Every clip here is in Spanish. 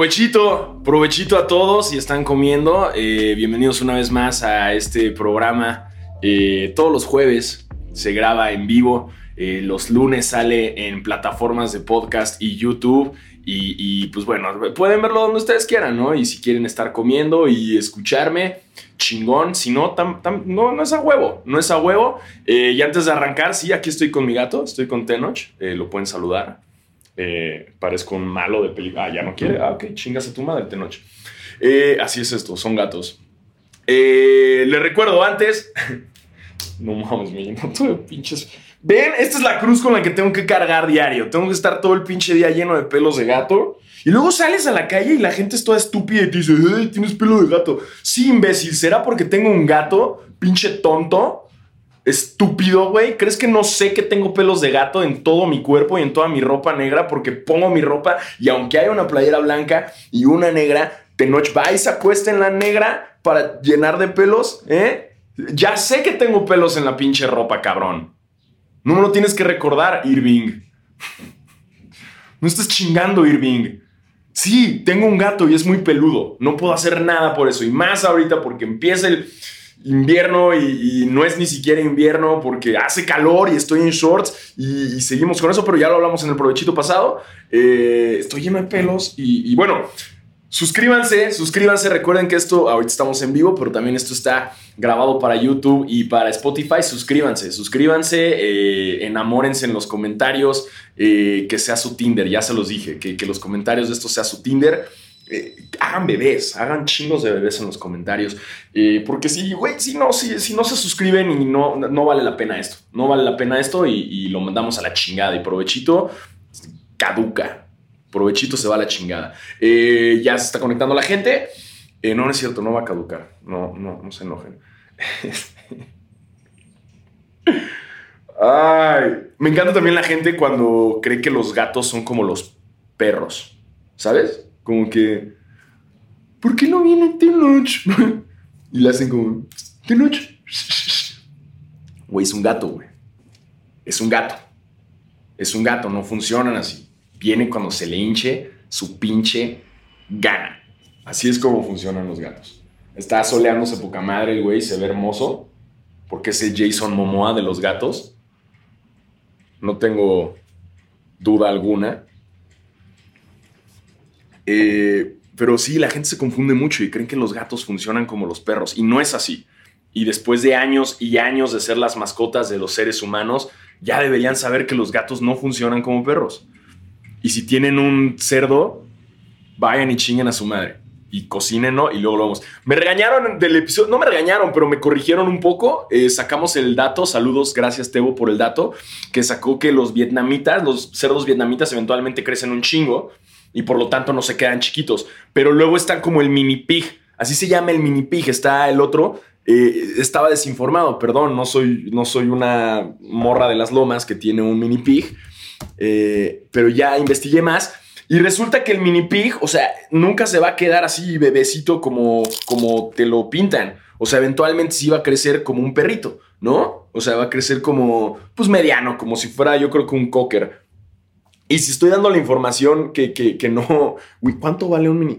Provechito, provechito a todos y están comiendo. Eh, bienvenidos una vez más a este programa. Eh, todos los jueves se graba en vivo. Eh, los lunes sale en plataformas de podcast y YouTube. Y, pues bueno, pueden verlo donde ustedes quieran, ¿no? Y si quieren estar comiendo y escucharme, chingón. Si no, no, no es a huevo, no es a huevo. y antes de arrancar, sí, aquí estoy con mi gato, estoy con Tenoch. lo pueden saludar. Eh, parezco un malo de película. Ah, ya no quiere. Ah, ok, chingas a tu madre de noche. Eh, así es esto, son gatos. Eh, le recuerdo antes. no mames, me lleno todo de pinches. Ven, esta es la cruz con la que tengo que cargar diario. Tengo que estar todo el pinche día lleno de pelos de gato. Y luego sales a la calle y la gente es toda estúpida y te dice, tienes pelo de gato. Sí, imbécil, ¿será porque tengo un gato, pinche tonto? Estúpido, güey. ¿Crees que no sé que tengo pelos de gato en todo mi cuerpo y en toda mi ropa negra? Porque pongo mi ropa y aunque haya una playera blanca y una negra, Tenoch va y se acuesta en la negra para llenar de pelos, ¿eh? Ya sé que tengo pelos en la pinche ropa, cabrón. No me lo tienes que recordar, Irving. No estás chingando, Irving. Sí, tengo un gato y es muy peludo. No puedo hacer nada por eso. Y más ahorita porque empieza el invierno y, no es ni siquiera invierno porque hace calor y estoy en shorts y, seguimos con eso, pero ya lo hablamos en el provechito pasado. Eh, estoy lleno de pelos y, bueno, suscríbanse, suscríbanse, recuerden que esto, ahorita estamos en vivo, pero también esto está grabado para YouTube y para Spotify. Suscríbanse, suscríbanse, eh, enamórense en los comentarios, eh, que sea su Tinder, ya se los dije, que, que los comentarios de esto sea su Tinder. Eh, hagan bebés, hagan chingos de bebés en los comentarios. Eh, porque si, güey, si no, si, si, no se suscriben y no, no vale la pena esto. No vale la pena esto y, lo mandamos a la chingada. Y provechito caduca. Provechito se va a la chingada. Eh, ya se está conectando la gente. no, no es cierto, no va a caducar. No, no, no se enojen. Ay, me encanta también la gente cuando cree que los gatos son como los perros. ¿Sabes? Como que, ¿por qué no viene Tenoch? y le hacen como, Tenoch. Güey, es un gato, güey. Es un gato. Es un gato, no funcionan así. Viene cuando se le hinche su pinche gana. Así es como funcionan los gatos. Está soleándose poca madre el güey, se ve hermoso. Porque es el Jason Momoa de los gatos. No tengo duda alguna. Eh, pero sí, la gente se confunde mucho y creen que los gatos funcionan como los perros. Y no es así. Y después de años y años de ser las mascotas de los seres humanos, ya deberían saber que los gatos no funcionan como perros. Y si tienen un cerdo, vayan y chinguen a su madre. Y cocínenlo y luego lo vamos. Me regañaron del episodio, no me regañaron, pero me corrigieron un poco. Eh, sacamos el dato, saludos, gracias Tebo por el dato, que sacó que los vietnamitas, los cerdos vietnamitas eventualmente crecen un chingo y por lo tanto no se quedan chiquitos. Pero luego están como el mini pig, así se llama el mini pig, está el otro. Eh, estaba desinformado, perdón, no soy, no soy una morra de las lomas que tiene un mini pig, eh, pero ya investigué más. Y resulta que el mini pig, o sea, nunca se va a quedar así bebecito como, como te lo pintan. O sea, eventualmente sí va a crecer como un perrito, ¿no? O sea, va a crecer como, pues mediano, como si fuera yo creo que un cocker. Y si estoy dando la información que, que, no. ¿cuánto vale un mini?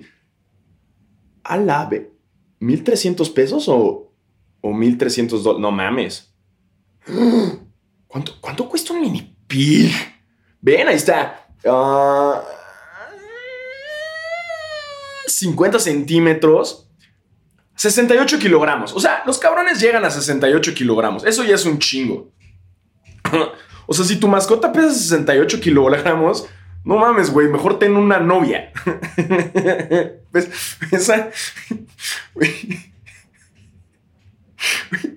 Alabe. ¿1300 pesos o, o 1300 dólares? No mames. ¿Cuánto, ¿Cuánto cuesta un mini pig? Ven, ahí está. 50 ah, centímetros. 68 kilogramos. O sea, los cabrones llegan a 68 kilogramos. Eso ya es un chingo. O sea, si tu mascota pesa 68 kilogramos, no mames, güey, mejor ten una novia. Pesa.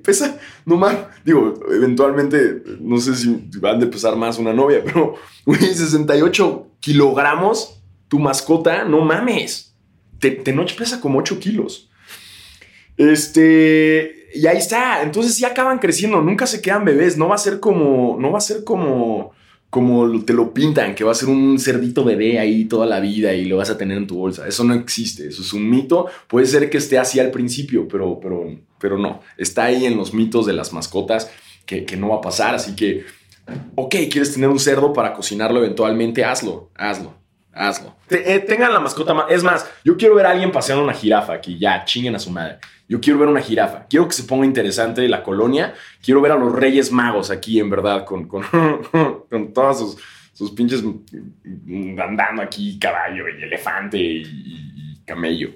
Pesa. No mames. Digo, eventualmente, no sé si van de pesar más una novia, pero, güey, 68 kilogramos, tu mascota, no mames. Te, noche pesa como 8 kilos. Este y ahí está. Entonces sí acaban creciendo, nunca se quedan bebés. No va a ser como, no va a ser como, como te lo pintan, que va a ser un cerdito bebé ahí toda la vida y lo vas a tener en tu bolsa. Eso no existe, eso es un mito. Puede ser que esté así al principio, pero, pero, pero no. Está ahí en los mitos de las mascotas que, que no va a pasar. Así que, ok, quieres tener un cerdo para cocinarlo eventualmente, hazlo, hazlo. Hazlo. Eh, tengan la mascota. Es más, yo quiero ver a alguien paseando una jirafa aquí. Ya, chinguen a su madre. Yo quiero ver una jirafa. Quiero que se ponga interesante la colonia. Quiero ver a los Reyes Magos aquí, en verdad, con, con, con todos sus, sus, pinches andando aquí, caballo y elefante y, camello.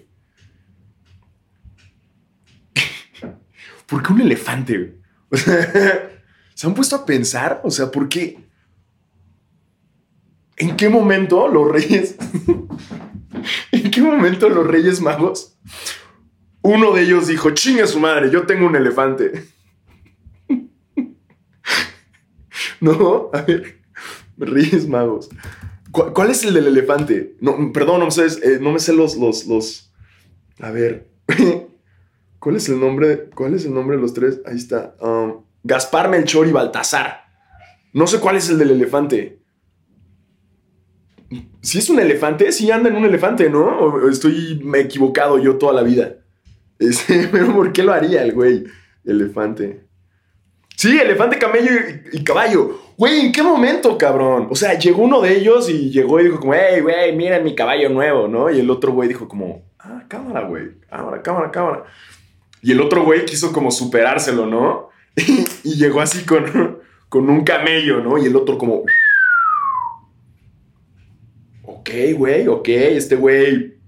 ¿Por qué un elefante? ¿se han puesto a pensar? O sea, ¿por qué? ¿En qué momento los reyes... ¿En qué momento los reyes magos uno de ellos dijo, chingue su madre, yo tengo un elefante. no, a ver, Reyes Magos. ¿Cuál, es el del elefante? No, perdón, no me sé, eh, no me sé los, los, los... A ver. ¿Cuál es el nombre? ¿Cuál es el nombre de los tres? Ahí está. Um, Gaspar, Melchor y Baltasar. No sé cuál es el del elefante. Si es un elefante, sí anda en un elefante, ¿no? ¿O estoy equivocado yo toda la vida. pero ¿por qué lo haría el güey? Elefante. Sí, elefante, camello y, caballo. Güey, ¿en qué momento, cabrón? O sea, llegó uno de ellos y llegó y dijo como, hey, güey, miren mi caballo nuevo, ¿no? Y el otro güey dijo como, ah, cámara, güey, cámara, cámara, cámara. Y el otro güey quiso como superárselo, ¿no? y llegó así con, con un camello, ¿no? Y el otro como... Ok, güey, ok, este güey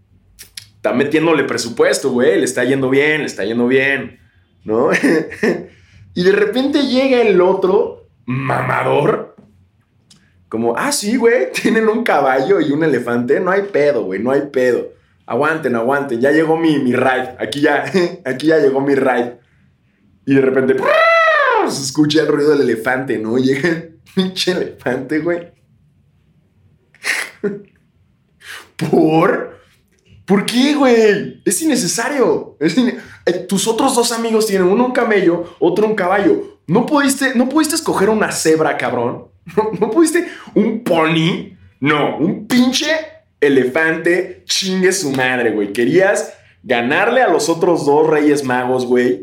está metiéndole presupuesto, güey, le está yendo bien, le está yendo bien, ¿no? y de repente llega el otro mamador, como, ah, sí, güey, tienen un caballo y un elefante, no hay pedo, güey, no hay pedo. Aguanten, aguanten, ya llegó mi, mi ride, aquí ya, aquí ya llegó mi ride. Y de repente, se escucha el ruido del elefante, ¿no? Llega el pinche elefante, güey. ¿Por? ¿Por qué, güey? Es innecesario. Eh, tus otros dos amigos tienen uno un camello, otro un caballo. ¿No pudiste, no pudiste escoger una cebra, cabrón? ¿No, pudiste un pony? No, un pinche elefante chingue su madre, güey. Querías ganarle a los otros dos reyes magos, güey.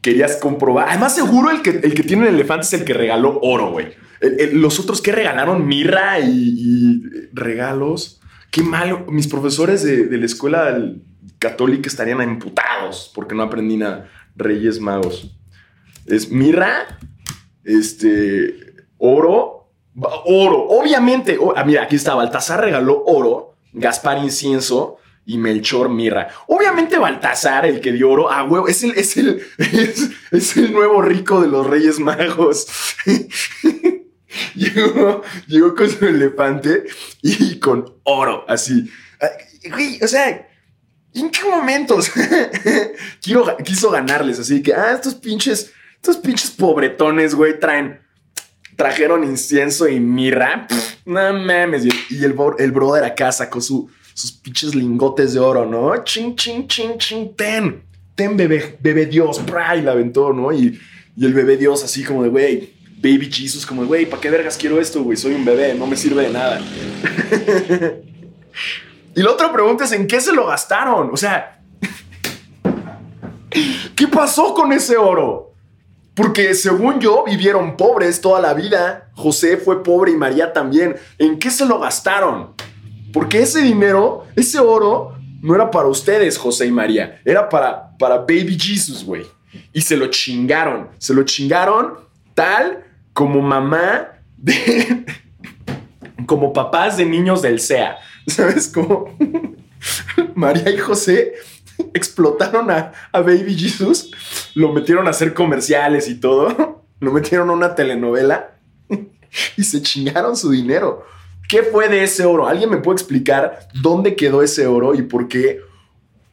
Querías comprobar. Además, seguro el que, el que tiene el elefante es el que regaló oro, güey. los otros que regalaron mirra y regalos. Qué malo. Mis profesores de, la escuela católica estarían imputados porque no aprendí nada. Reyes Magos. Es mirra, este, oro, oro. Obviamente, ah, mira, aquí está. Baltasar regaló oro, Gaspar incienso y Melchor mirra. Obviamente Baltasar, el que dio oro, ah, huevo, es el, es el, es el nuevo rico de los Reyes Magos. llegó, con su elefante y con oro, así. o sea, ¿en qué momentos quiso ganarles? Así que, ah, estos pinches, estos pinches pobretones, güey, traen, trajeron incienso y mirra. no mames. Y el, el brother acá sacó su, sus pinches lingotes de oro, ¿no? Ching, ching, ching, ching, ten. Ten, bebé, bebé Dios, y la aventó, ¿no? Y, y el bebé Dios así como de, güey, Baby Jesus, como, güey, ¿para qué vergas quiero esto, güey? Soy un bebé, no me sirve de nada. y la otra pregunta es, ¿en qué se lo gastaron? O sea, ¿qué pasó con ese oro? Porque según yo, vivieron pobres toda la vida. José fue pobre y María también. ¿En qué se lo gastaron? Porque ese dinero, ese oro, no era para ustedes, José y María. Era para, para Baby Jesus, güey. Y se lo chingaron. Se lo chingaron tal como mamá de. como papás de niños del SEA. ¿Sabes? Como María y José explotaron a, Baby Jesus, lo metieron a hacer comerciales y todo, lo metieron a una telenovela y se chingaron su dinero. ¿Qué fue de ese oro? ¿Alguien me puede explicar dónde quedó ese oro y por qué?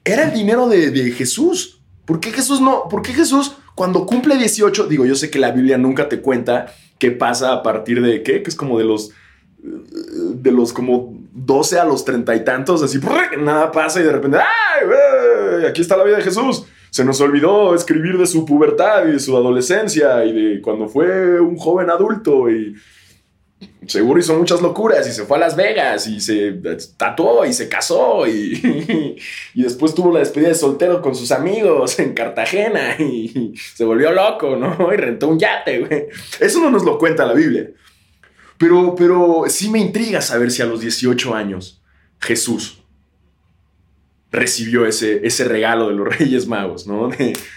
Era el dinero de, de Jesús. ¿Por qué Jesús no? ¿Por qué Jesús cuando cumple 18, digo, yo sé que la Biblia nunca te cuenta qué pasa a partir de qué, que es como de los de los como 12 a los treinta y tantos, así, nada pasa y de repente, ¡ay, Aquí está la vida de Jesús. Se nos olvidó escribir de su pubertad y de su adolescencia y de cuando fue un joven adulto y seguro hizo muchas locuras y se fue a Las Vegas y se tatuó y se casó y, y, después tuvo la despedida de soltero con sus amigos en Cartagena y se volvió loco, ¿no? Y rentó un yate, güey. Eso no nos lo cuenta la Biblia. Pero, pero sí me intriga saber si a los 18 años Jesús recibió ese, ese regalo de los Reyes Magos, ¿no?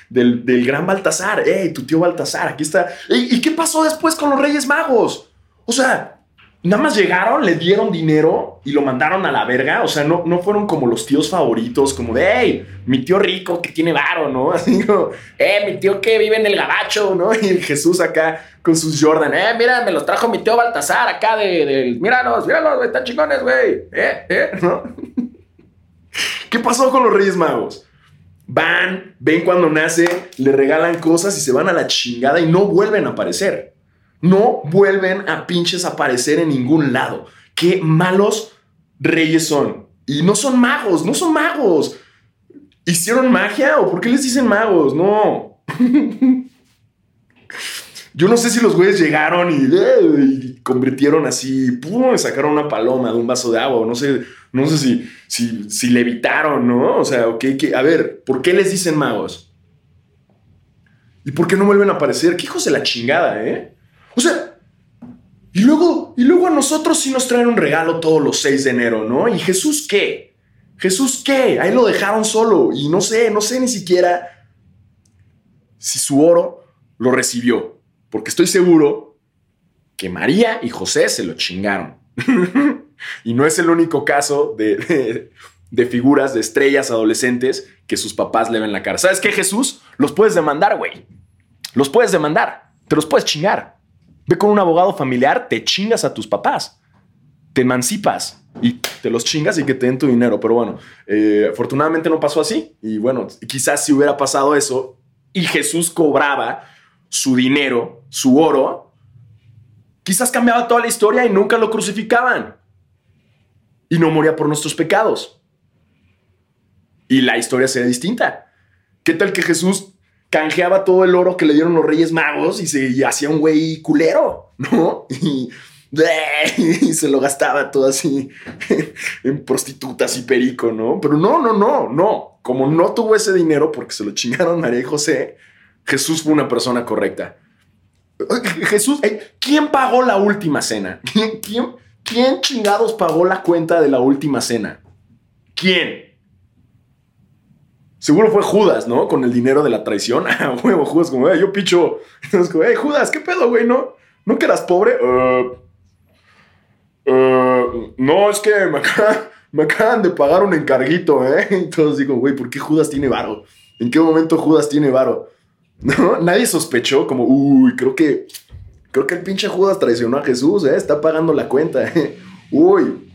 del, gran Baltasar. ¡Ey, tu tío Baltasar! Aquí está. ¿Y qué pasó después con los Reyes Magos? O sea, nada más llegaron, le dieron dinero y lo mandaron a la verga. O sea, no, no fueron como los tíos favoritos, como de, hey, mi tío rico que tiene varo, ¿no? Así como, eh, mi tío que vive en el gabacho, ¿no? Y el Jesús acá con sus Jordan, eh, mira, me los trajo mi tío Baltasar acá de, de míralos, míralos, güey, están chingones, güey, eh, eh, ¿no? ¿Qué pasó con los Reyes Magos? Van, ven cuando nace, le regalan cosas y se van a la chingada y no vuelven a aparecer. No vuelven a pinches aparecer en ningún lado. Qué malos reyes son. Y no son magos, no son magos. ¿Hicieron magia o por qué les dicen magos? No. Yo no sé si los güeyes llegaron y, convirtieron así, pum, sacaron una paloma de un vaso de agua, no sé, no sé si, si, si levitaron, ¿no? O sea, ok, a ver, ¿por qué les dicen magos? ¿Y por qué no vuelven a aparecer? ¿Qué hijos de la chingada, eh? Y luego, y luego a nosotros sí nos traen un regalo todos los 6 de enero, ¿no? ¿Y Jesús qué? ¿Jesús qué? Ahí lo dejaron solo y no sé, no sé ni siquiera si su oro lo recibió. Porque estoy seguro que María y José se lo chingaron. y no es el único caso de, de, figuras, de estrellas adolescentes que sus papás le ven la cara. ¿Sabes qué, Jesús? Los puedes demandar, güey. Los puedes demandar. Te los puedes chingar. Ve con un abogado familiar, te chingas a tus papás. Te emancipas y te los chingas y que te den tu dinero. Pero bueno, eh, afortunadamente no pasó así. Y bueno, quizás si hubiera pasado eso y Jesús cobraba su dinero, su oro, quizás cambiaba toda la historia y nunca lo crucificaban. Y no moría por nuestros pecados. Y la historia sería distinta. ¿Qué tal que Jesús canjeaba todo el oro que le dieron los Reyes Magos y se hacía un güey culero, ¿no? Y, se lo gastaba todo así en prostitutas y perico, ¿no? Pero no, no, no, no. Como no tuvo ese dinero porque se lo chingaron María y José, Jesús fue una persona correcta. Jesús, eh, ¿quién pagó la última cena? ¿Quién, quién, chingados pagó la cuenta de la última cena? ¿Quién? Seguro fue Judas, ¿no? Con el dinero de la traición. Huevo, Judas, como, yo picho. Como, hey, Judas, ¿qué pedo, güey? ¿No, ¿No que eras pobre? Uh, uh, no, es que me, acaban de pagar un encarguito, ¿eh? Entonces digo, güey, ¿por qué Judas tiene varo? ¿En qué momento Judas tiene varo? ¿No? Nadie sospechó como, uy, creo que, creo que el pinche Judas traicionó a Jesús, ¿eh? Está pagando la cuenta, ¿eh? Uy,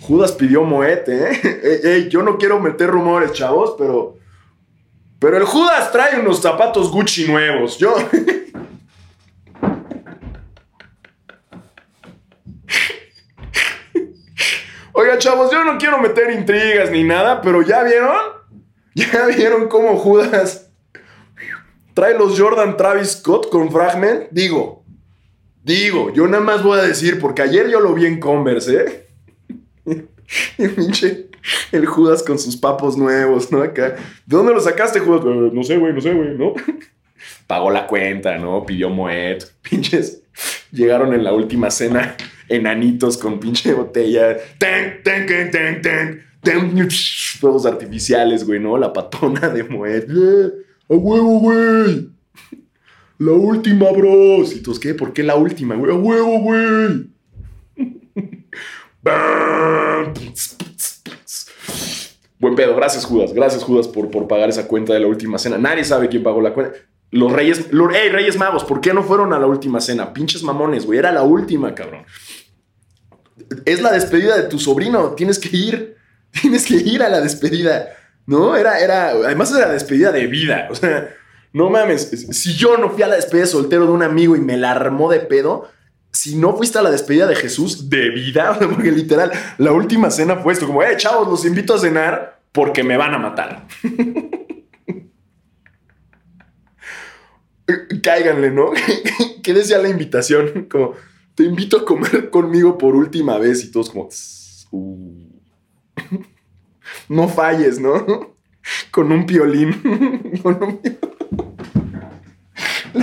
Judas pidió moete, ¿eh? Ey, yo no quiero meter rumores, chavos, pero... Pero el Judas trae unos zapatos Gucci nuevos. Yo... Oiga, chavos, yo no quiero meter intrigas ni nada, pero ¿ya vieron? ¿Ya vieron cómo Judas trae los Jordan Travis Scott con Fragment, digo, digo, yo nada más voy a decir, porque ayer yo lo vi en Converse, ¿eh? el pinche, el Judas con sus papos nuevos, ¿no? Acá. ¿De dónde lo sacaste, Judas? Eh, no sé, güey, no sé, güey, ¿no? Pagó la cuenta, ¿no? Pidió Moet. Pinches. Llegaron en la última cena enanitos con pinche botella. ¡Ten, ten, ten, ten, ten! Fuegos artificiales, güey, ¿no? La patona de Moet. ¡A huevo, güey! La última, bros. ¿Y qué? ¿Por qué la última, güey? ¡A huevo, güey! Buen pedo, gracias Judas, gracias Judas por, por pagar esa cuenta de la última cena. Nadie sabe quién pagó la cuenta. Los reyes, ¡Ey, reyes magos! ¿Por qué no fueron a la última cena? Pinches mamones, güey, era la última, cabrón. Es la despedida de tu sobrino, tienes que ir, tienes que ir a la despedida. ¿no? Era, era, además era la despedida de vida, o sea, no mames, si yo no fui a la despedida soltero de un amigo y me la armó de pedo, si no fuiste a la despedida de Jesús de vida, porque literal, la última cena fue esto, como, eh, chavos, los invito a cenar porque me van a matar. Cáiganle, ¿no? ¿Qué decía la invitación? Como, te invito a comer conmigo por última vez y todos como... Uh" no falles, ¿no? Con un piolín.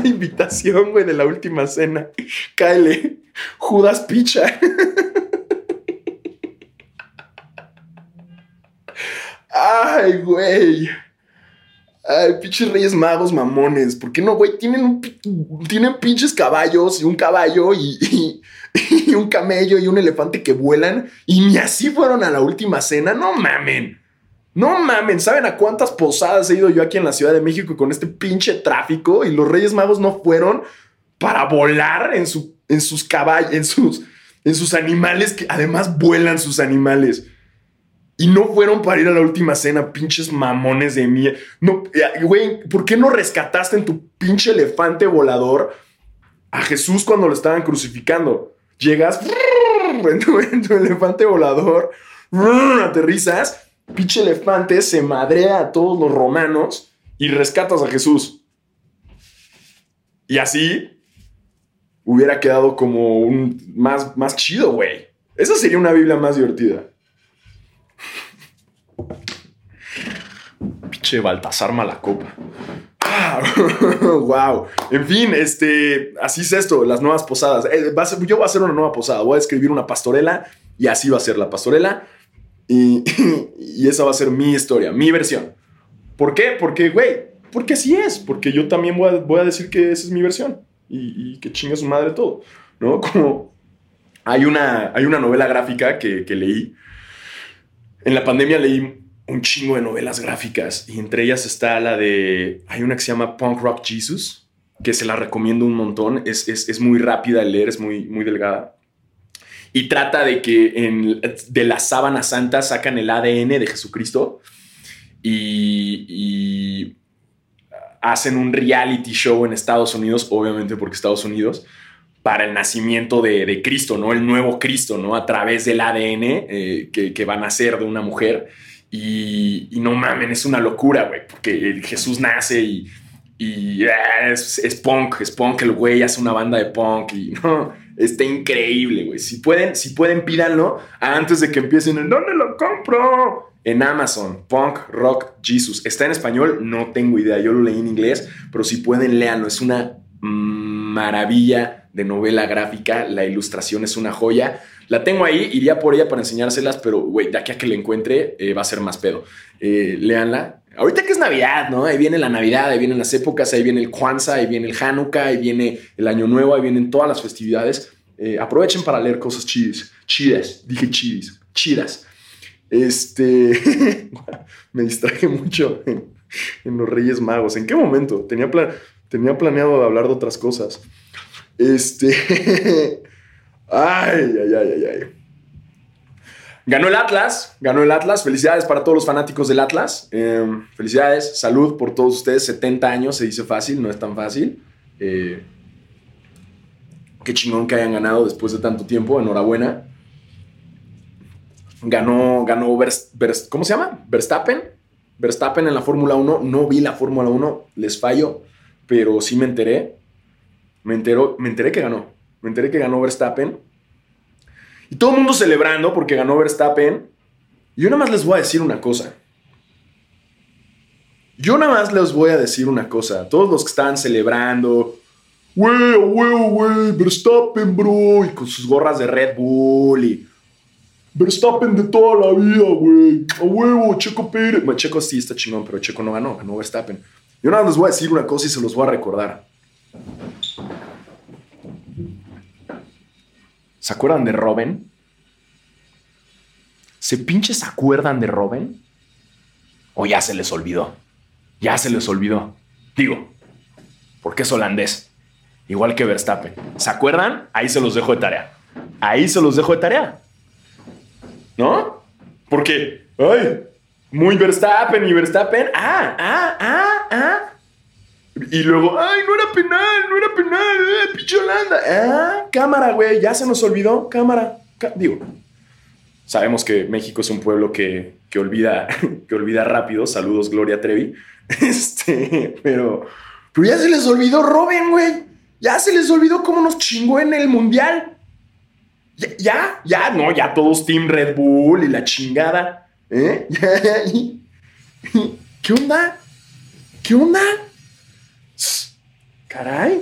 La invitación, güey, de la última cena. Cáele. Judas Picha. Ay, güey. Ay, pinches reyes magos mamones. ¿Por qué no, güey? Tienen, tienen pinches caballos y un caballo y, y, un camello y un elefante que vuelan. Y ni así fueron a la última cena. No mamen. No mamen. ¿Saben a cuántas posadas he ido yo aquí en la Ciudad de México con este pinche tráfico? Y los reyes magos no fueron para volar en, su, en sus caballos, en sus, en sus animales que además vuelan sus animales. Y no fueron para ir a la última cena, pinches mamones de mí. No, eh, güey, ¿por qué no rescataste en tu pinche elefante volador a Jesús cuando lo estaban crucificando? Llegas en tu, elefante volador, aterrizas, pinche elefante se madrea a todos los romanos y rescatas a Jesús. Y así hubiera quedado como un más, más chido, güey. Esa sería una Biblia más divertida. Pinche Baltasar Malacopa. Wow. En fin, este, así es esto, las nuevas posadas. Eh, yo voy a hacer una nueva posada, voy a escribir una pastorela y así va a ser la pastorela. Y, esa va a ser mi historia, mi versión. ¿Por qué? Porque, güey, porque así es. Porque yo también voy a, decir que esa es mi versión. Y, que chinga su madre todo. ¿No? Como hay una, hay una novela gráfica que, que leí. En la pandemia leí un chingo de novelas gráficas y entre ellas está la de, hay una que se llama Punk Rock Jesus, que se la recomiendo un montón, es, es, muy rápida de leer, es muy, muy delgada. Y trata de que de la sábana santa sacan el ADN de Jesucristo y, hacen un reality show en Estados Unidos, obviamente porque Estados Unidos, para el nacimiento de, Cristo, ¿no? El nuevo Cristo, ¿no? A través del ADN eh, que, que van a ser de una mujer. Y, no mamen, es una locura, güey, porque Jesús nace y, y ah, es, punk, es punk, el güey hace una banda de punk y no, está increíble, güey. Si pueden, si pueden, pídanlo antes de que empiecen. ¿En dónde lo compro? En Amazon, Punk Rock Jesus. Está en español, no tengo idea, yo lo leí en inglés, pero si pueden, léanlo. Es una maravilla de novela gráfica, la ilustración es una joya. La tengo ahí, iría por ella para enseñárselas, pero, güey, de aquí a que la encuentre eh, va a ser más pedo. Eh, léanla. Ahorita que es Navidad, ¿no? Ahí viene la Navidad, ahí vienen las épocas, ahí viene el Kwanzaa, ahí viene el Hanukkah, ahí viene el Año Nuevo, ahí vienen todas las festividades. Eh, aprovechen para leer cosas chidas. Chidas, dije chidas, chidas. Este, me distraje mucho en, los Reyes Magos. ¿En qué momento? Tenía, tenía planeado hablar de otras cosas. Este, Ay, ay, ay, ay, ay. Ganó el Atlas, ganó el Atlas. Felicidades para todos los fanáticos del Atlas. Em, felicidades, salud por todos ustedes. 70 años se dice fácil, no es tan fácil. Eh, qué chingón que hayan ganado después de tanto tiempo. Enhorabuena. Ganó, ganó, ¿cómo se llama? Verstappen. Verstappen en la Fórmula 1. No vi la Fórmula 1, les fallo, pero sí me enteré. Me, enteró, me enteré que ganó. Me enteré que ganó Verstappen. Y todo el mundo celebrando porque ganó Verstappen. Yo nada más les voy a decir una cosa. Yo nada más les voy a decir una cosa. Todos los que están celebrando, güey, güey, güey, Verstappen, bro, y con sus gorras de Red Bull y Verstappen de toda la vida, güey. A huevo, Checo Pérez. Bueno, Checo sí está chingón, pero Checo no ganó, ganó Verstappen. Yo nada más les voy a decir una cosa y se los voy a recordar. ¿Se acuerdan de Robin? ¿Se pinches acuerdan de Robin? ¿O ya se les olvidó? Ya se les olvidó. Digo, porque es holandés. Igual que Verstappen. ¿Se acuerdan? Ahí se los dejo de tarea. Ahí se los dejo de tarea. ¿No? Porque, ay, muy Verstappen y Verstappen. Ah, ah, ah, ah. Y luego, ay, no era penal, no era penal, eh, pinche Holanda. Ah, cámara, güey, ya se nos olvidó, cámara. Digo, sabemos que México es un pueblo que, que, olvida, que olvida rápido. Saludos, Gloria Trevi. Este, pero, pero ya se les olvidó Robin, güey. Ya se les olvidó cómo nos chingó en el mundial. Ya, ya, ya, no, ya todos Team Red Bull y la chingada. ¿Eh? ¿Qué onda? ¿Qué onda? Caray.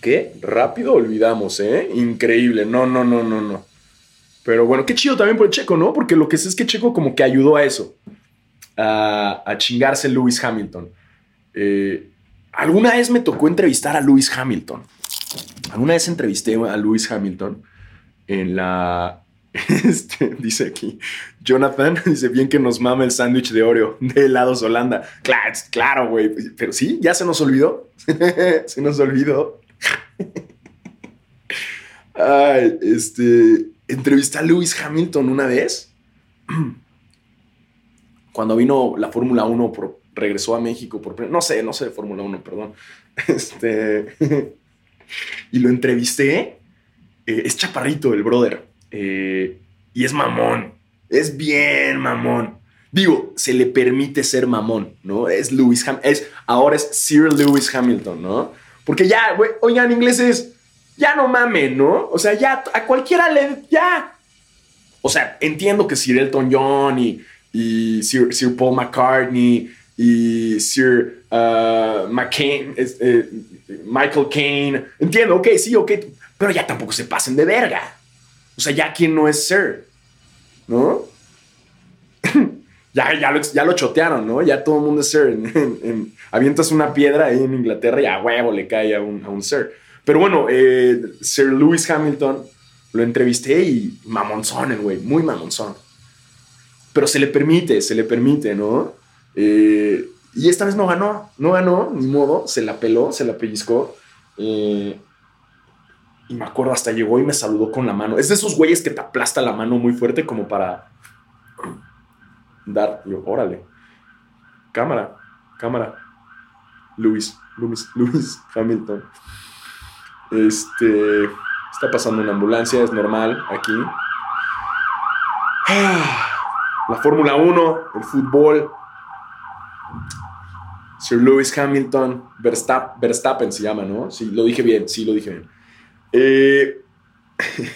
qué rápido olvidamos, ¿eh? Increíble. No, no, no, no, no. Pero bueno, qué chido también por el Checo, ¿no? Porque lo que sé es que Checo como que ayudó a eso, a, a chingarse Lewis Hamilton. Eh, alguna vez me tocó entrevistar a Lewis Hamilton. Alguna vez entrevisté a Lewis Hamilton en la... Este, dice aquí, Jonathan, dice bien que nos mama el sándwich de Oreo de helados Holanda. Claro, claro, güey. Pero sí, ya se nos olvidó. se nos olvidó. Este, entrevisté a Lewis Hamilton una vez. Cuando vino la Fórmula 1, por, regresó a México por no sé, no sé de Fórmula 1, perdón. Este, y lo entrevisté. Eh, es chaparrito el brother. Eh, y es mamón. Es bien mamón. Digo, se le permite ser mamón, ¿no? Es Lewis Hamilton. Es, ahora es Sir Lewis Hamilton, ¿no? Porque ya, güey, oigan, ingleses, ya no mamen, ¿no? O sea, ya a cualquiera le. Ya. O sea, entiendo que Sir Elton John y, y Sir, Paul McCartney y Sir uh, McCain, eh, Michael Caine. Entiendo, ok, sí, ok. Pero ya tampoco se pasen de verga. O sea, ya quien no es Sir, ¿no? ya, ya, lo, ya lo chotearon, ¿no? Ya todo el mundo es Sir. avientas una piedra ahí en Inglaterra y a huevo le cae a un, a un Sir. Pero bueno, eh, Sir Lewis Hamilton lo entrevisté y mamonzón el güey, muy mamonzón. Pero se le permite, se le permite, ¿no? Eh, y esta vez no ganó, no ganó, ni modo, se la peló, se la pellizcó. Eh, y me acuerdo, hasta llegó y me saludó con la mano. Es de esos güeyes que te aplasta la mano muy fuerte como para dar, yo, órale. Cámara, cámara. Luis, Luis, Luis Hamilton. Este, está pasando una ambulancia, es normal aquí. La Fórmula 1, el fútbol. Sir Lewis Hamilton, Verstappen, Verstappen se llama, ¿no? Sí, lo dije bien, sí, lo dije bien. Eh,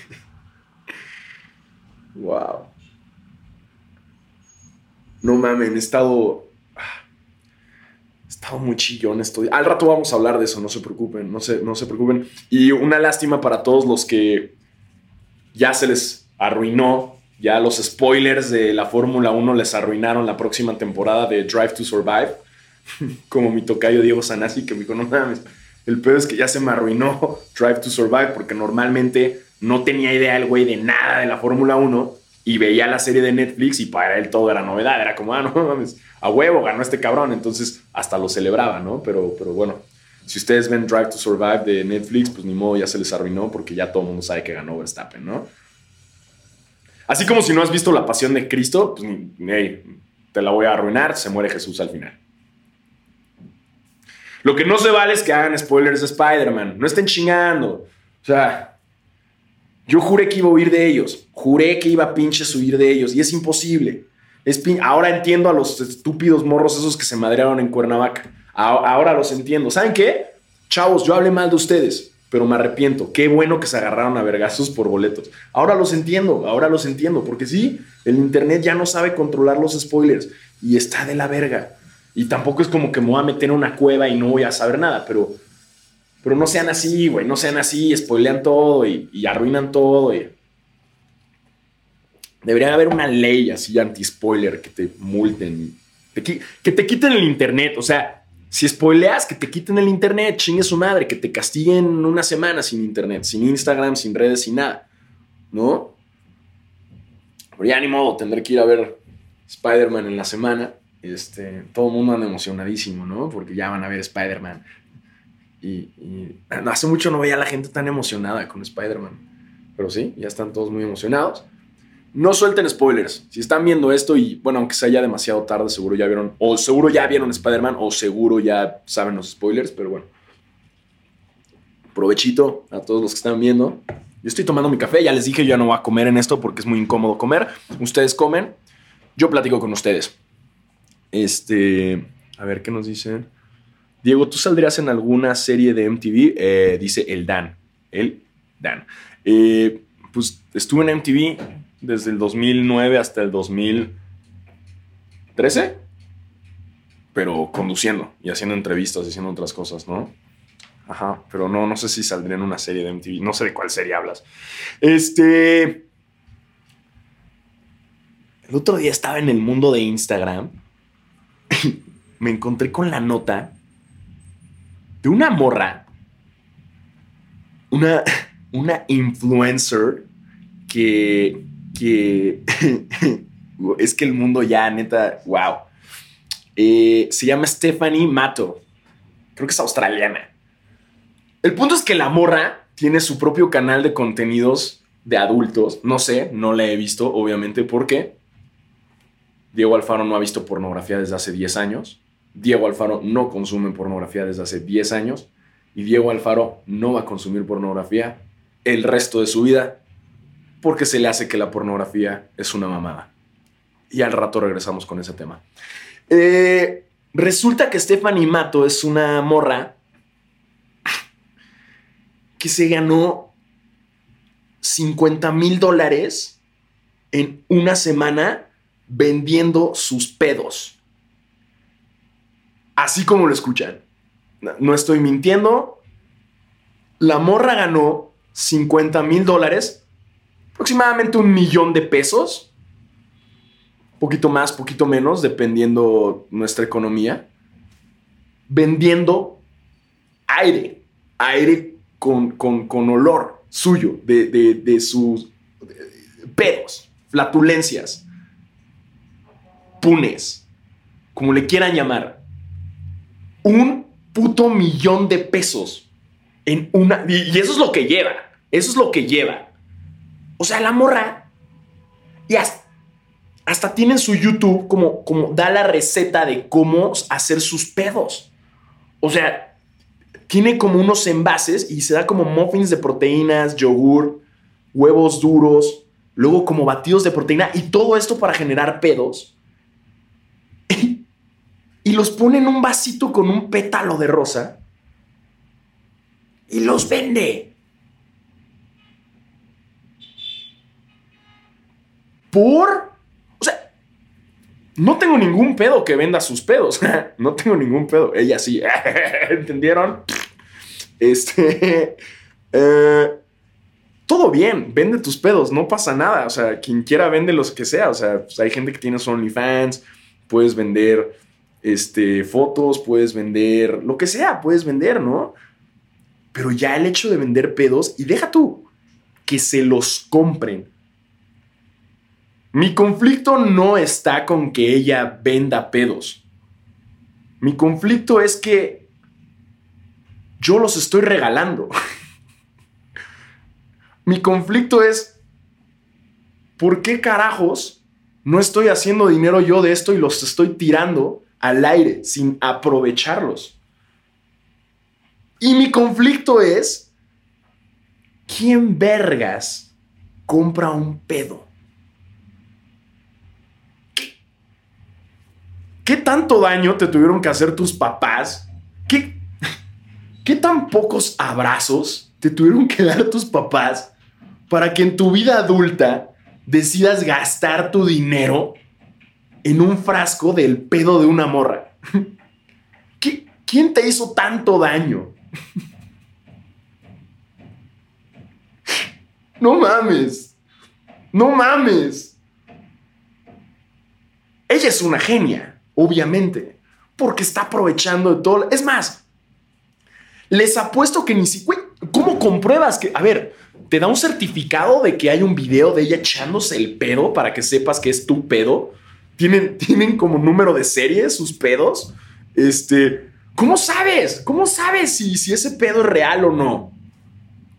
wow. No mames, he estado estaba muy chillón esto. Al rato vamos a hablar de eso, no se preocupen, no se, no se preocupen. Y una lástima para todos los que ya se les arruinó, ya los spoilers de la Fórmula 1 les arruinaron la próxima temporada de Drive to Survive. Como mi tocayo Diego Sanasi que me dijo, no mames, el peor es que ya se me arruinó Drive to Survive porque normalmente no tenía idea el güey de nada de la Fórmula 1 y veía la serie de Netflix y para él todo era novedad. Era como, ah, no mames a huevo ganó este cabrón, entonces hasta lo celebraba, ¿no? Pero, pero bueno, si ustedes ven Drive to Survive de Netflix, pues ni modo, ya se les arruinó porque ya todo el mundo sabe que ganó Verstappen, ¿no? Así como si no has visto La Pasión de Cristo, pues te la voy a arruinar, se muere Jesús al final. Lo que no se vale es que hagan spoilers de Spider-Man, no estén chingando. O sea, yo juré que iba a huir de ellos, juré que iba a pinches huir de ellos y es imposible ahora entiendo a los estúpidos morros esos que se madrearon en Cuernavaca. ahora los entiendo. ¿Saben qué? Chavos, yo hablé mal de ustedes, pero me arrepiento. Qué bueno que se agarraron a vergazos por boletos. Ahora los entiendo, ahora los entiendo, porque sí, el internet ya no sabe controlar los spoilers y está de la verga. Y tampoco es como que me voy a meter en una cueva y no voy a saber nada, pero, pero no sean así, güey, no sean así, spoilean todo y, arruinan todo. Y, Debería haber una ley así anti-spoiler que te multen, que te quiten el internet. O sea, si spoileas, que te quiten el internet, chingue su madre, que te castiguen una semana sin internet, sin Instagram, sin redes, sin nada. ¿No? Pero ni modo, tendré que ir a ver Spider-Man en la semana. Este, todo el mundo anda emocionadísimo, ¿no? Porque ya van a ver Spider-Man. Y, y, hace mucho no veía la gente tan emocionada con Spider-Man. Pero sí, ya están todos muy emocionados. No suelten spoilers. Si están viendo esto y, bueno, aunque sea ya demasiado tarde, seguro ya vieron, o seguro ya vieron Spider-Man, o seguro ya saben los spoilers, pero bueno. Provechito a todos los que están viendo. Yo estoy tomando mi café, ya les dije, yo ya no voy a comer en esto porque es muy incómodo comer. Ustedes comen, yo platico con ustedes. Este, a ver qué nos dicen. Diego, ¿tú saldrías en alguna serie de MTV? Eh, dice el Dan. El Dan. Eh, pues estuve en MTV, desde el 2009 hasta el 2013, pero conduciendo y haciendo entrevistas y haciendo otras cosas, ¿no? Ajá, pero no, no sé si saldría en una serie de MTV. No sé de cuál serie hablas. Este. El otro día estaba en el mundo de Instagram. me encontré con la nota de una morra. Una, una influencer que. que. es que el mundo ya, neta, wow. Eh, se llama Stephanie Mato. Creo que es australiana. El punto es que la morra tiene su propio canal de contenidos de adultos. No sé, no la he visto, obviamente, porque Diego Alfaro no ha visto pornografía desde hace 10 años. Diego Alfaro no consume pornografía desde hace 10 años. Y Diego Alfaro no va a consumir pornografía el resto de su vida porque se le hace que la pornografía es una mamada. Y al rato regresamos con ese tema. Eh, resulta que Stephanie Mato es una morra que se ganó 50 mil dólares en una semana vendiendo sus pedos. Así como lo escuchan. No estoy mintiendo. La morra ganó 50 mil dólares, aproximadamente un millón de pesos. Poquito más, poquito menos, dependiendo nuestra economía. Vendiendo aire. Aire con, olor suyo, de, sus pedos, flatulencias, punes, como le quieran llamar. Un puto millón de pesos en una... Y, eso es lo que lleva, eso es lo que lleva. O sea, la morra... Y hasta, hasta tiene en su YouTube como, como da la receta de cómo hacer sus pedos. O sea, tiene como unos envases y se da como muffins de proteínas, yogur, huevos duros, luego como batidos de proteína y todo esto para generar pedos. Y los pone en un vasito con un pétalo de rosa y los vende. Por... O sea, no tengo ningún pedo que venda sus pedos. no tengo ningún pedo. Ella sí. ¿Entendieron? Este. Eh, todo bien, vende tus pedos, no pasa nada. O sea, quien quiera vende los que sea. O sea, pues, hay gente que tiene OnlyFans, puedes vender este, fotos, puedes vender lo que sea, puedes vender, ¿no? Pero ya el hecho de vender pedos, y deja tú que se los compren. Mi conflicto no está con que ella venda pedos. Mi conflicto es que yo los estoy regalando. Mi conflicto es, ¿por qué carajos no estoy haciendo dinero yo de esto y los estoy tirando al aire sin aprovecharlos? Y mi conflicto es, ¿quién vergas compra un pedo? ¿Qué tanto daño te tuvieron que hacer tus papás? ¿Qué, ¿Qué tan pocos abrazos te tuvieron que dar tus papás para que en tu vida adulta decidas gastar tu dinero en un frasco del pedo de una morra? ¿Quién te hizo tanto daño? No mames. No mames. Ella es una genia, obviamente, porque está aprovechando de todo. Es más, les apuesto que ni siquiera... ¿Cómo compruebas que... A ver, te da un certificado de que hay un video de ella echándose el pedo para que sepas que es tu pedo. Tienen, tienen como número de serie sus pedos. Este, ¿cómo sabes? ¿Cómo sabes si, si ese pedo es real o no?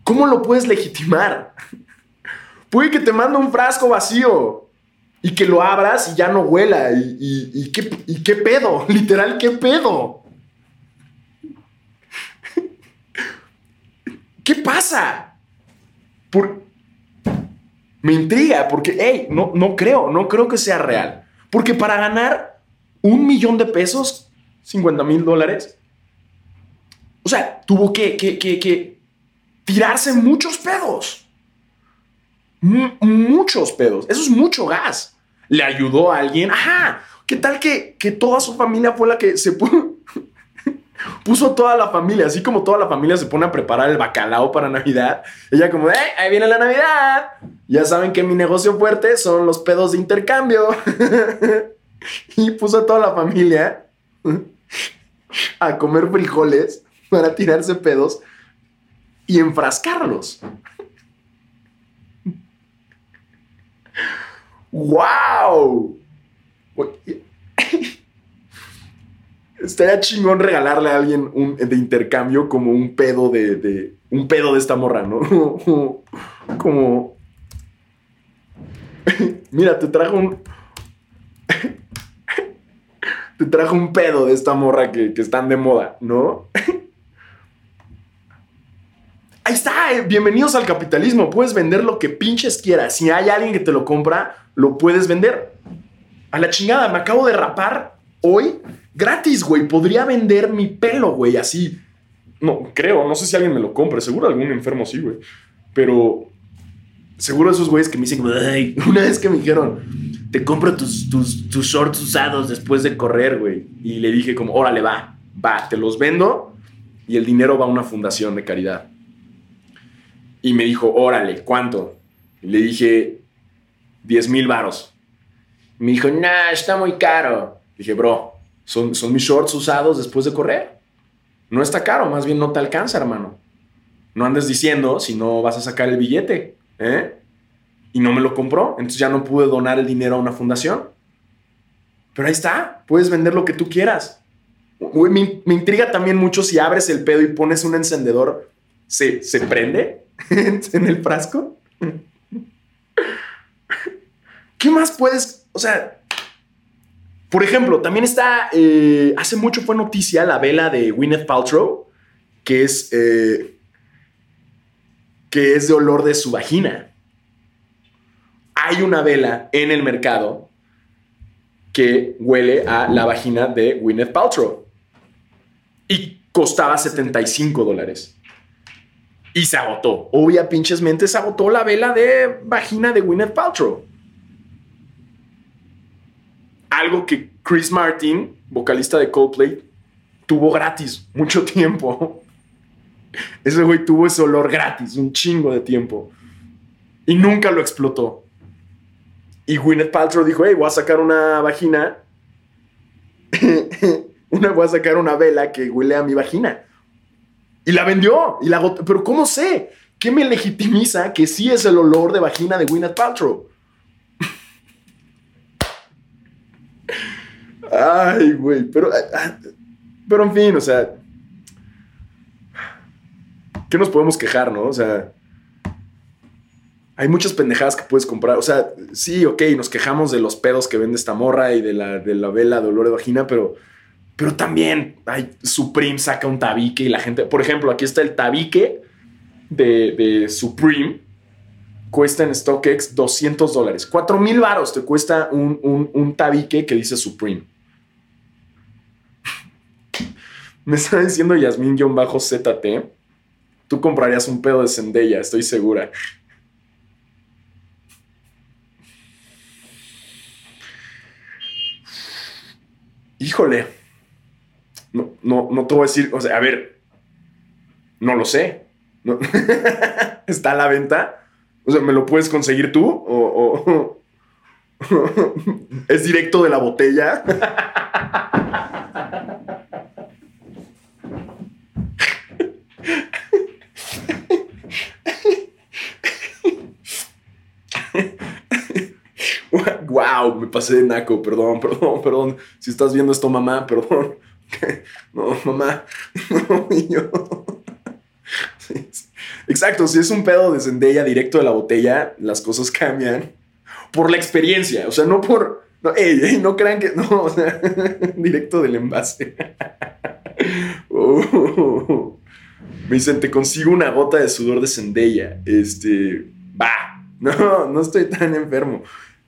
¿Cómo lo puedes legitimar? Puede que te mande un frasco vacío y que lo abras y ya no huela. ¿Y, qué, y qué pedo? Literal, ¿qué pedo? ¿Qué pasa? Me intriga porque, hey, no, no creo, no creo que sea real. Porque para ganar un millón de pesos, 50 mil dólares, o sea, tuvo que, que, que, tirarse muchos pedos. muchos pedos. Eso es mucho gas. Le ayudó a alguien. Ajá. ¿Qué tal que, que toda su familia fue la que se puso... puso toda la familia, así como toda la familia se pone a preparar el bacalao para Navidad. Ella como, ¡eh! Ahí viene la Navidad. Ya saben que mi negocio fuerte son los pedos de intercambio. y puso a toda la familia a comer frijoles para tirarse pedos y enfrascarlos. ¡Wow! Estaría chingón regalarle a alguien un, de intercambio como un pedo de, un pedo de esta morra, ¿no? como mira, te trajo un te trajo un pedo de esta morra que, que están de moda, ¿no? Ahí está, eh, bienvenidos al capitalismo. Puedes vender lo que pinches quieras. Si hay alguien que te lo compra, lo puedes vender. A la chingada, me acabo de rapar hoy gratis, güey. Podría vender mi pelo, güey, así. No, creo, no sé si alguien me lo compre. Seguro algún enfermo sí, güey. Pero seguro esos güeyes que me dicen, una vez que me dijeron, te compro tus, shorts usados después de correr, güey. Y le dije como, órale, va, va, te los vendo y el dinero va a una fundación de caridad. Y me dijo, órale, ¿cuánto? Y le dije, 10 mil varos. Me dijo, nah, está muy caro. Dije, bro, son, son mis shorts usados después de correr. No está caro, más bien no te alcanza, hermano. No andes diciendo si no vas a sacar el billete. ¿eh? Y no me lo compró, entonces ya no pude donar el dinero a una fundación. Pero ahí está, puedes vender lo que tú quieras. Me, me intriga también mucho si abres el pedo y pones un encendedor, ¿se, se prende en el frasco? ¿Qué más puedes? O sea, por ejemplo, también está, eh, hace mucho fue noticia la vela de Gwyneth Paltrow, que es, eh, que es de olor de su vagina. Hay una vela en el mercado que huele a la vagina de Gwyneth Paltrow y costaba 75 dólares. Y se agotó. Obvia pinchesmente se agotó la vela de vagina de Gwyneth Paltrow. Algo que Chris Martin, vocalista de Coldplay, tuvo gratis mucho tiempo. Ese güey tuvo ese olor gratis, un chingo de tiempo. Y nunca lo explotó. Y Gwyneth Paltrow dijo, hey, voy a sacar una vagina. una, voy a sacar una vela que huele a mi vagina. Y la vendió. Y la Pero ¿cómo sé? ¿Qué me legitimiza que sí es el olor de vagina de Gwyneth Paltrow? Ay, güey. Pero, ah, pero en fin, o sea. ¿Qué nos podemos quejar, no? O sea. Hay muchas pendejadas que puedes comprar. O sea, sí, ok, nos quejamos de los pedos que vende esta morra y de la, de la vela de olor de vagina, pero pero también hay, Supreme saca un tabique y la gente, por ejemplo, aquí está el tabique de, Supreme. Cuesta en StockX 200 dólares. 4 mil varos te cuesta un, tabique que dice Supreme. Me está diciendo Yasmin-ZT. Tú comprarías un pedo de Zendaya, estoy segura. Híjole no, no, no te voy a decir, o sea, a ver, no lo sé. ¿Está a la venta? O sea, ¿me lo puedes conseguir tú? ¿O, es directo de la botella? wow, me pasé de naco, perdón, perdón, perdón. Si estás viendo esto, mamá, perdón. no, mamá, no. Exacto, si es un pedo de Zendaya directo de la botella, las cosas cambian por la experiencia, o sea, no por... No, no crean que... No, o sea, directo del envase. Oh. Me dicen, te consigo una gota de sudor de Zendaya. Este... Va. No, no estoy tan enfermo.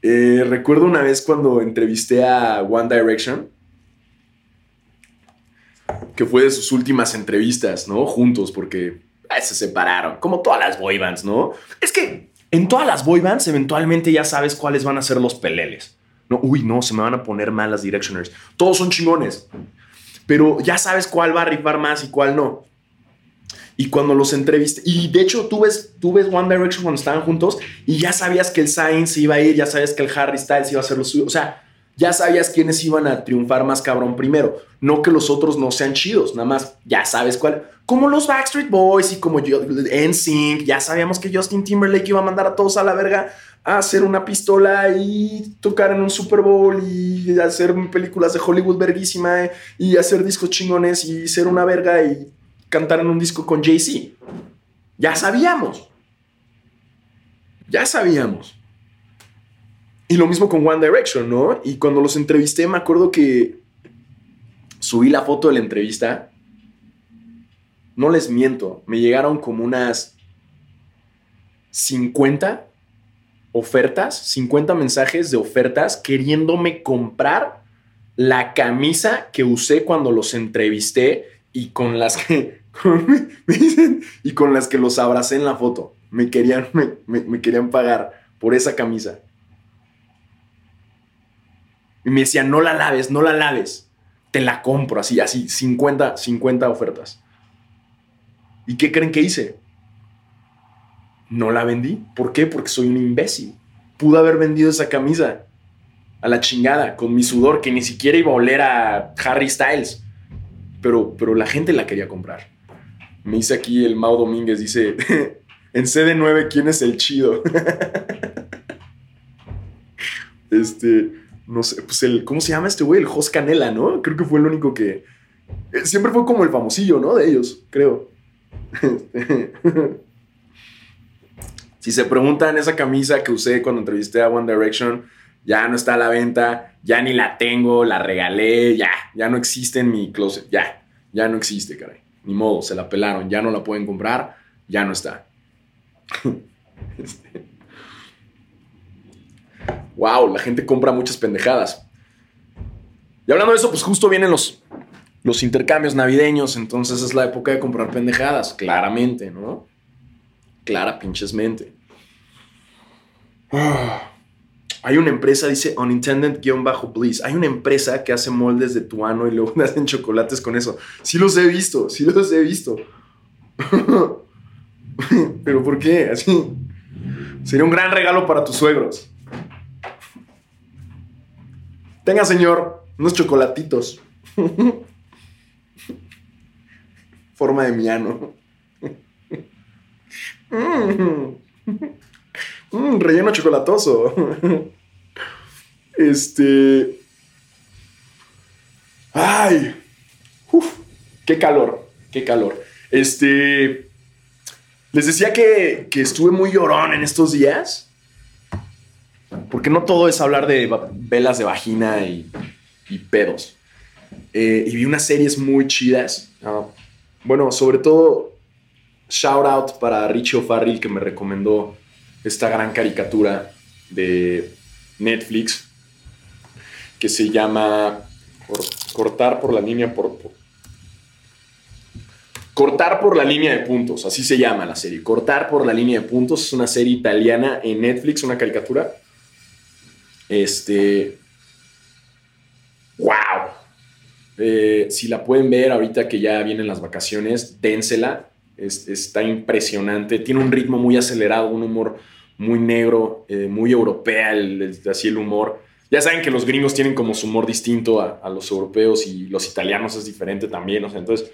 Eh, recuerdo una vez cuando entrevisté a One Direction que fue de sus últimas entrevistas, ¿no? Juntos, porque se separaron, como todas las boy bands, ¿no? Es que en todas las boy bands eventualmente ya sabes cuáles van a ser los peleles. No, uy, no, se me van a poner mal las Directioners. Todos son chingones. pero ya sabes cuál va a rifar más y cuál no. Y cuando los entrevisté, y de hecho tú ves, tú ves One Direction cuando estaban juntos y ya sabías que el Sainz iba a ir, ya sabías que el Harry Styles iba a ser lo suyo. O sea, ya sabías quiénes iban a triunfar más cabrón primero. No que los otros no sean chidos, nada más ya sabes cuál. Como los Backstreet Boys y como NSYNC, ya sabíamos que Justin Timberlake iba a mandar a todos a la verga a hacer una pistola y tocar en un Super Bowl y hacer películas de Hollywood verguísima y hacer discos chingones y ser una verga y cantar en un disco con Jay-Z. Ya sabíamos. Ya sabíamos. Y lo mismo con One Direction, ¿no? Y cuando los entrevisté, me acuerdo que subí la foto de la entrevista. No les miento, me llegaron como unas 50 ofertas, 50 mensajes de ofertas queriéndome comprar la camisa que usé cuando los entrevisté y con las que me dicen, y con las que los abracé en la foto. Me querían, me querían pagar por esa camisa. Y me decían, no la laves, no la laves. Te la compro, así, así, 50, 50 ofertas. ¿Y qué creen que hice? No la vendí. ¿Por qué? Porque soy un imbécil. Pude haber vendido esa camisa a la chingada con mi sudor, que ni siquiera iba a oler a Harry Styles. Pero, pero la gente la quería comprar. Me dice aquí el Mau Domínguez, dice, en CD9, ¿quién es el chido? este, no sé, pues el, ¿cómo se llama este güey? El Jos Canela, ¿no? Creo que fue el único que... Eh, siempre fue como el famosillo, ¿no? De ellos, creo. si se preguntan esa camisa que usé cuando entrevisté a One Direction, ya no está a la venta, ya ni la tengo, la regalé, ya, ya no existe en mi closet, ya, ya no existe, caray. Ni modo, se la pelaron, ya no la pueden comprar, ya no está. este wow, la gente compra muchas pendejadas. Y hablando de eso, pues justo vienen los, los intercambios navideños, entonces es la época de comprar pendejadas, claramente, ¿no? Clara pinchesmente. Hay una empresa, dice Unintended-Bliss. Hay una empresa que hace moldes de tuano y luego hacen chocolates con eso. Sí los he visto, sí los he visto. Pero ¿por qué? Así. Sería un gran regalo para tus suegros. Tenga, señor, unos chocolatitos. Forma de miano. Mm, relleno chocolatoso. este. Ay. Uf, qué calor. Qué calor. Este. Les decía que, que estuve muy llorón en estos días. Porque no todo es hablar de velas de vagina y, pedos. Eh, y vi unas series muy chidas. Ah, bueno, sobre todo, shout out para Richie O'Farrill que me recomendó esta gran caricatura de Netflix que se llama Cortar por la línea por, Cortar por la línea de puntos, así se llama la serie. Cortar por la línea de puntos es una serie italiana en Netflix, una caricatura este. ¡Wow! Eh, si la pueden ver ahorita que ya vienen las vacaciones, dénsela. está impresionante. Tiene un ritmo muy acelerado, un humor muy negro, eh, muy europea, así el humor. Ya saben que los gringos tienen como su humor distinto a, los europeos y los italianos es diferente también. entonces,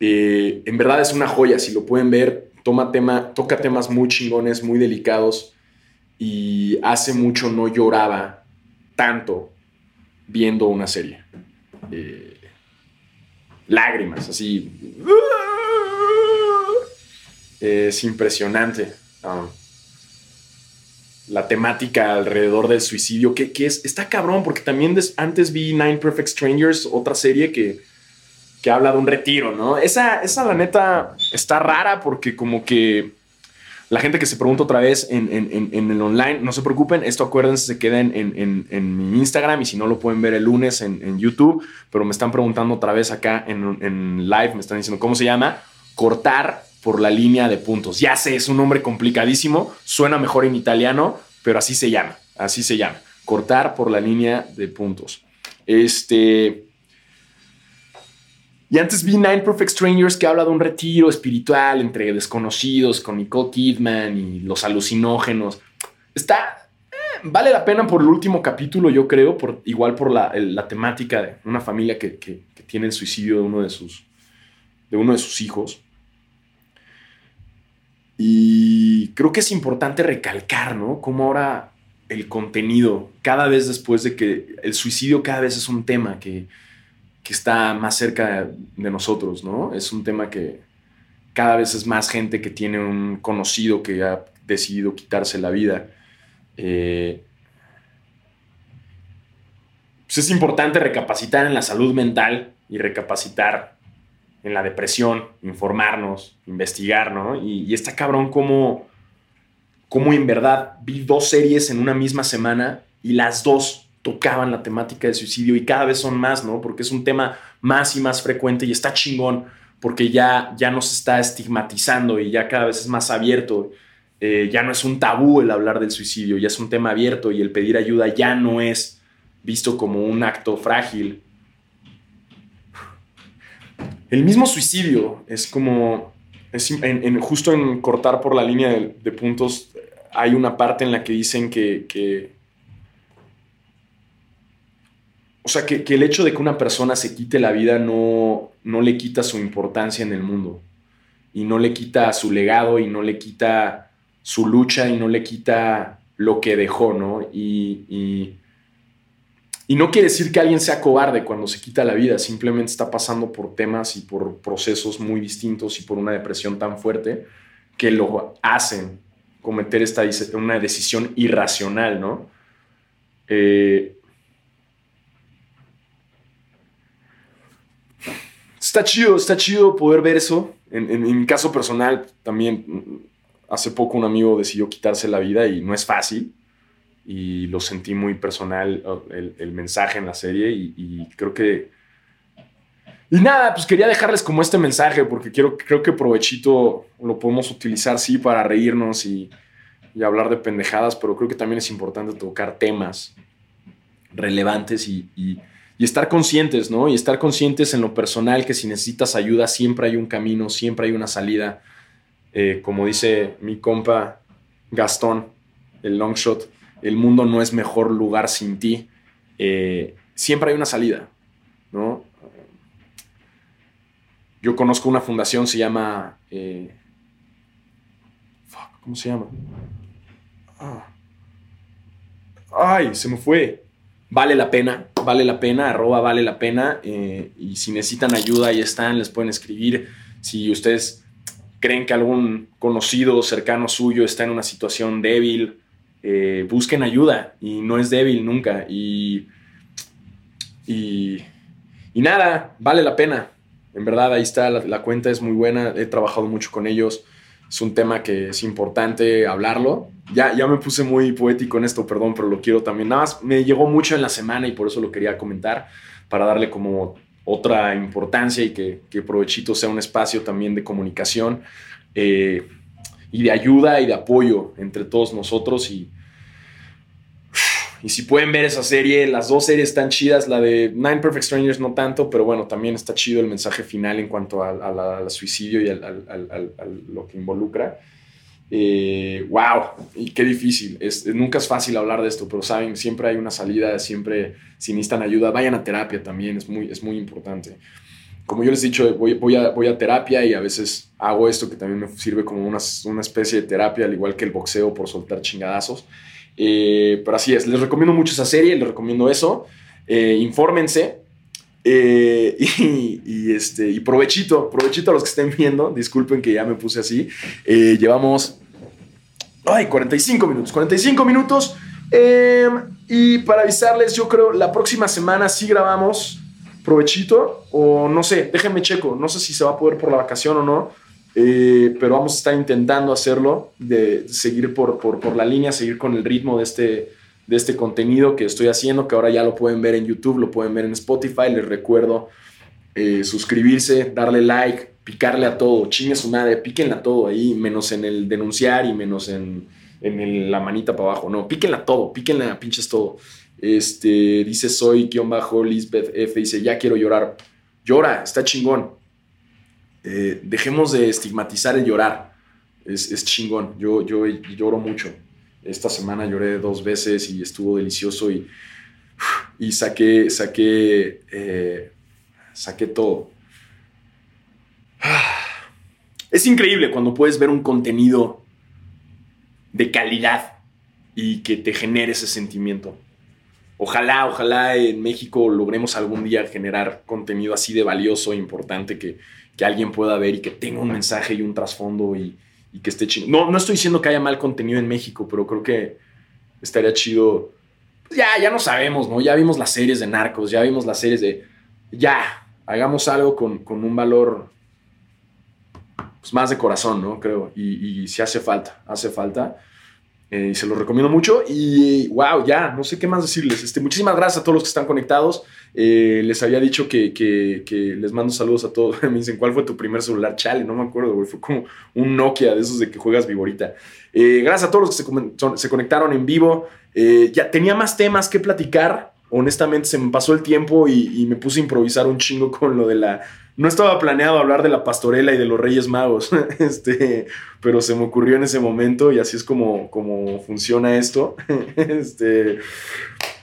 eh, en verdad es una joya. Si lo pueden ver, toma tema, toca temas muy chingones, muy delicados y hace mucho no lloraba tanto viendo una serie. Eh, lágrimas, así. Es impresionante. Ah, la temática alrededor del suicidio, que, es, está cabrón, porque también antes vi Nine Perfect Strangers, otra serie que, que habla de un retiro, ¿no? Esa, esa, la neta, está rara porque como que la gente que se pregunta otra vez en, el online, no se preocupen, esto acuérdense, se queda en, mi Instagram y si no lo pueden ver el lunes en, YouTube, pero me están preguntando otra vez acá en, live, me están diciendo cómo se llama, cortar por la línea de puntos. Ya sé, es un nombre complicadísimo, suena mejor en italiano, pero así se llama, así se llama, cortar por la línea de puntos. Este... Y antes vi Nine Perfect Strangers que habla de un retiro espiritual entre desconocidos con Nicole Kidman y los alucinógenos. Está, eh, vale la pena por el último capítulo, yo creo, por, igual por la, temática de una familia que, que, tiene el suicidio de uno de sus, de uno de sus hijos. Y creo que es importante recalcar, ¿no? Cómo ahora el contenido, cada vez después de que el suicidio cada vez es un tema que, está más cerca de nosotros, ¿no? Es un tema que cada vez es más gente que tiene un conocido que ha decidido quitarse la vida. Eh, pues es importante recapacitar en la salud mental y recapacitar en la depresión, informarnos, investigar, ¿no? Y, está cabrón como cómo en verdad vi dos series en una misma semana y las dos tocaban la temática del suicidio y cada vez son más, ¿no? Porque es un tema más y más frecuente y está chingón porque ya, ya no se está estigmatizando y ya cada vez es más abierto. Eh, ya no es un tabú el hablar del suicidio, ya es un tema abierto y el pedir ayuda ya no es visto como un acto frágil. El mismo suicidio es como, es en, justo en cortar por la línea de puntos hay una parte en la que dicen que, o sea, que, el hecho de que una persona se quite la vida no, no le quita su importancia en el mundo y no le quita su legado y no le quita su lucha y no le quita lo que dejó, ¿no? Y, y, y, no quiere decir que alguien sea cobarde cuando se quita la vida, simplemente está pasando por temas y por procesos muy distintos y por una depresión tan fuerte que lo hacen cometer esta, una decisión irracional, ¿no? Eh, está chido, está chido poder ver eso. En, mi caso personal, también hace poco un amigo decidió quitarse la vida y no es fácil. Y lo sentí muy personal el, mensaje en la serie y creo que y nada, pues quería dejarles como este mensaje porque quiero, creo que provechito lo podemos utilizar, sí, para reírnos y, hablar de pendejadas, pero creo que también es importante tocar temas relevantes y, estar conscientes, ¿no? Y estar conscientes en lo personal que si necesitas ayuda siempre hay un camino, siempre hay una salida. Eh, como dice mi compa Gastón, el long shot, el mundo no es mejor lugar sin ti. Eh, siempre hay una salida, ¿no? Yo conozco una fundación, se llama... Eh, ¿Cómo se llama? Ah. Ay, se me fue. Vale la pena, vale la pena, arroba vale la pena. Eh, y si necesitan ayuda, ahí están, les pueden escribir. Si ustedes creen que algún conocido cercano suyo está en una situación débil, eh, busquen ayuda. Y no es débil nunca. Y, y, nada, vale la pena. En verdad, ahí está, la, cuenta es muy buena, he trabajado mucho con ellos, es un tema que es importante hablarlo. Ya, ya me puse muy poético en esto, perdón, pero lo quiero también. Nada más me llegó mucho en la semana y por eso lo quería comentar, para darle como otra importancia y que, que Provechito sea un espacio también de comunicación eh, y de ayuda y de apoyo entre todos nosotros y, y si pueden ver esa serie, las dos series están chidas. La de Nine Perfect Strangers no tanto, pero bueno, también está chido el mensaje final en cuanto al suicidio y a lo que involucra. Eh, wow, y qué difícil. Es, nunca es fácil hablar de esto, pero saben, siempre hay una salida, siempre si necesitan ayuda, vayan a terapia también, es muy, es muy importante. Como yo les he dicho, voy, a, terapia y a veces hago esto que también me sirve como una, especie de terapia, al igual que el boxeo por soltar chingadazos. Eh, pero así es, les recomiendo mucho esa serie, les recomiendo eso. Eh, infórmense. Eh, y, este, y provechito, provechito a los que estén viendo. Disculpen que ya me puse así. llevamos. Ay, 45 minutos. 45 minutos. Em, y para avisarles, yo creo la próxima semana sí grabamos provechito. O no sé, déjenme checo. No sé si se va a poder por la vacación o no eh, pero vamos a estar intentando hacerlo, de seguir por, por, la línea, seguir con el ritmo de este, de este contenido que estoy haciendo, que ahora ya lo pueden ver en YouTube, lo pueden ver en Spotify. Les recuerdo eh, suscribirse, darle like, picarle a todo, chingue su madre, píquenle a todo ahí, menos en el denunciar y menos en, en la manita para abajo. No, píquenle a todo, píquenle a pinches todo. Este, dice soy guion bajo Lisbeth F, dice ya quiero llorar Llora, está chingón. Eh, dejemos de estigmatizar el llorar. Es, chingón. Yo, yo lloro mucho. Esta semana lloré dos veces y estuvo delicioso y, y saqué, saqué, eh, saqué todo. Es increíble cuando puedes ver un contenido de calidad y que te genere ese sentimiento. Ojalá, ojalá en México logremos algún día generar contenido así de valioso e importante que, alguien pueda ver y que tenga un mensaje y un trasfondo y, que esté chido. No, no estoy diciendo que haya mal contenido en México, pero creo que estaría chido. ya, ya no sabemos, ¿no? Ya vimos las series de narcos, ya vimos las series de. Ya, hagamos algo con, un valor pues, más de corazón, ¿no? Creo. Y, y si hace falta, hace falta. Eh, se los recomiendo mucho. Y wow, ya, no sé qué más decirles. Este, muchísimas gracias a todos los que están conectados. Eh, les había dicho que, les mando saludos a todos. me dicen, ¿cuál fue tu primer celular? Chale, no me acuerdo, güey. Fue como un Nokia de esos de que juegas vivorita. Eh, gracias a todos los que se, se conectaron en vivo. ya tenía más temas que platicar. Honestamente, se me pasó el tiempo y me puse a improvisar un chingo con lo de la no estaba planeado hablar de la pastorela y de los Reyes Magos, este, pero se me ocurrió en ese momento y así es como, funciona esto. este,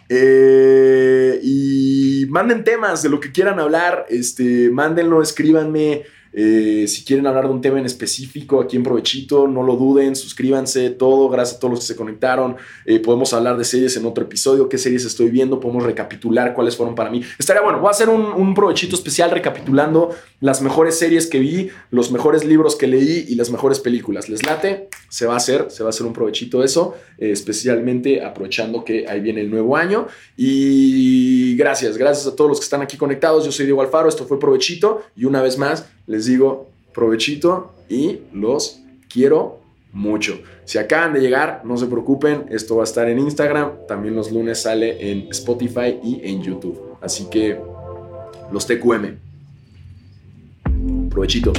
eh, y manden temas de lo que quieran hablar, este, mándenlo, escríbanme. Eh, si quieren hablar de un tema en específico aquí en Provechito, no lo duden, suscríbanse, todo, gracias a todos los que se conectaron. Eh, podemos hablar de series en otro episodio, qué series estoy viendo, podemos recapitular cuáles fueron para mí. Estaría bueno, voy a hacer un, Provechito especial recapitulando las mejores series que vi, los mejores libros que leí y las mejores películas. ¿Les late? Se va a hacer, se va a hacer un Provechito eso, eh, especialmente aprovechando que ahí viene el nuevo año. Y gracias, gracias a todos los que están aquí conectados. Yo soy Diego Alfaro, esto fue Provechito y una vez más digo provechito y los quiero mucho. Si acaban de llegar, no se preocupen, esto va a estar en Instagram, también los lunes sale en Spotify y en YouTube. Así que los TQM. Provechito.